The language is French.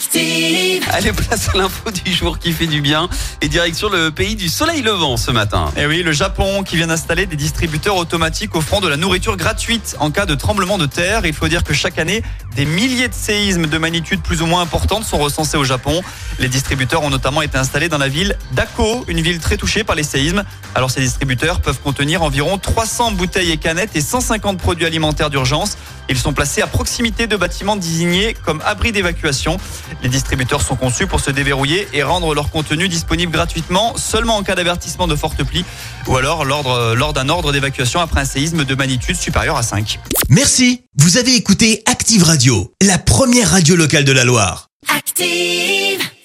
Active. Allez, place à l'info du jour qui fait du bien et direction le pays du soleil levant ce matin. Et Eh oui, le Japon qui vient d'installer des distributeurs automatiques offrant de la nourriture gratuite en cas de tremblement de terre. Il faut dire que chaque année, des milliers de séismes de magnitude plus ou moins importante sont recensés au Japon. Les distributeurs ont notamment été installés dans la ville d'Ako, une ville très touchée par les séismes. Alors ces distributeurs peuvent contenir environ 300 bouteilles et canettes et 150 produits alimentaires d'urgence. Ils sont placés à proximité de bâtiments désignés comme abris d'évacuation. Les distributeurs sont conçus pour se déverrouiller et rendre leur contenu disponible gratuitement seulement en cas d'avertissement de forte pluie ou alors lors, lors d'un ordre d'évacuation après un séisme de magnitude supérieure à 5. Merci, vous avez écouté Active Radio, la première radio locale de la Loire. Active.